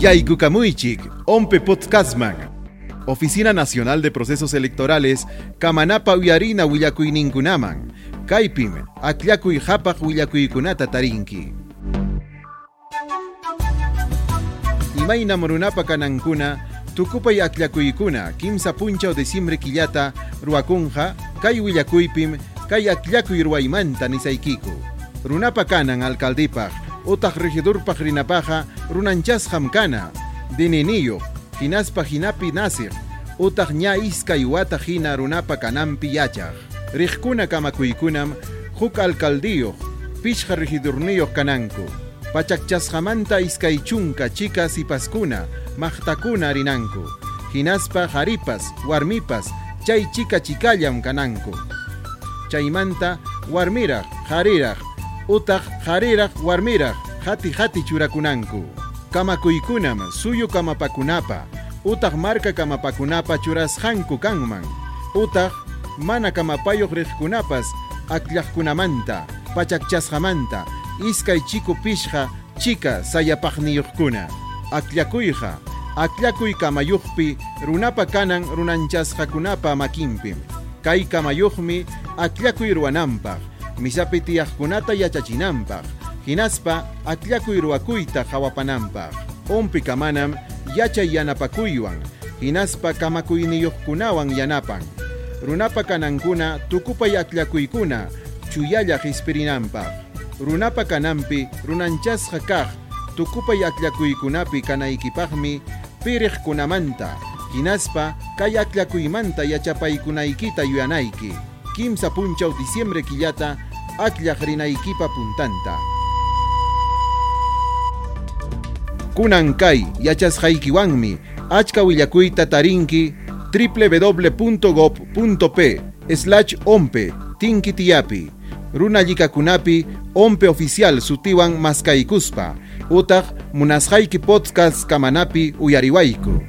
Yaikukamuychik, Ompe Podcastman. Oficina Nacional de Procesos Electorales, Kamanapa Uyarina Willakuininkunaman. Kaipim, Akllakuy Hapaq Willakuykunata tarinki. Imayna Morunapa Kanankuna, Tukupay Akllakuykuna, Kimsa Puncha o Diciembre Quillata, Ruakunja, Kay Willakuypim, Kay Akllakuy Ruaymanta Nisaykiku. Runapa Kanan Alcaldipaj, Otaq regidurpaq rinapaqa runanchasqam kana dininiyo hinaspa hinapi nasir utaq ña iskay wata hina runapa kanampi yachaq riqkuna kamakuykunam huk alcaldiyuq pichqa regidurniyuq kananku. Pachakchasqamanta iskay chunka chika sipaskuna maqtakuna rinanku hinaspa haripas warmipas chay chika chikallam kananku. Chaymanta warmiraq hariraq utaq hariraq warmiraq hati hati churakunanku kamakuykunam suyu kamapakunapa. Utaq marka kamapakunapa churasqanku kanman. Utaq mana kamapayuq riqkunapas akllaqkunamanta pachakchasqamanta. Iskay chiku pishqa chika sayapaqniyuqkuna. Akllakuyqa akllakuy kamayuqpi runapa kanan runanchasqakunapa makinpim. Kay kamayuqmi akllakuy ruwananpaq. Misapi tiyaqkunata yachachinanpaq hinaspa akllakuy ruwakuyta hawapananpaq ompi kamanam yachay yanapakuywan hinaspa kamakuyniyuqkunawan yanapan. Runapa kanankuna tukupay akllakuykuna chuyalla hispirinanpaq runapa kananpi runanchasqa kaq tukupay akllakuykunapi kanaykipaqmi piriqkunamanta hinaspa kay akllakuymanta yachapaykunaykita yuyanayki. Kimsa punchaw diciembre killata akllaq rinaykipa puntanta kunan kay yachasqaykiwanmi achka willakuyta tarinki www.gov.p slash ompe tinki tiyapi. Runa llikakunapi ompe oficial sutiwan maskaykuspa utaq munasqayki podcast kamanapi uyariwayku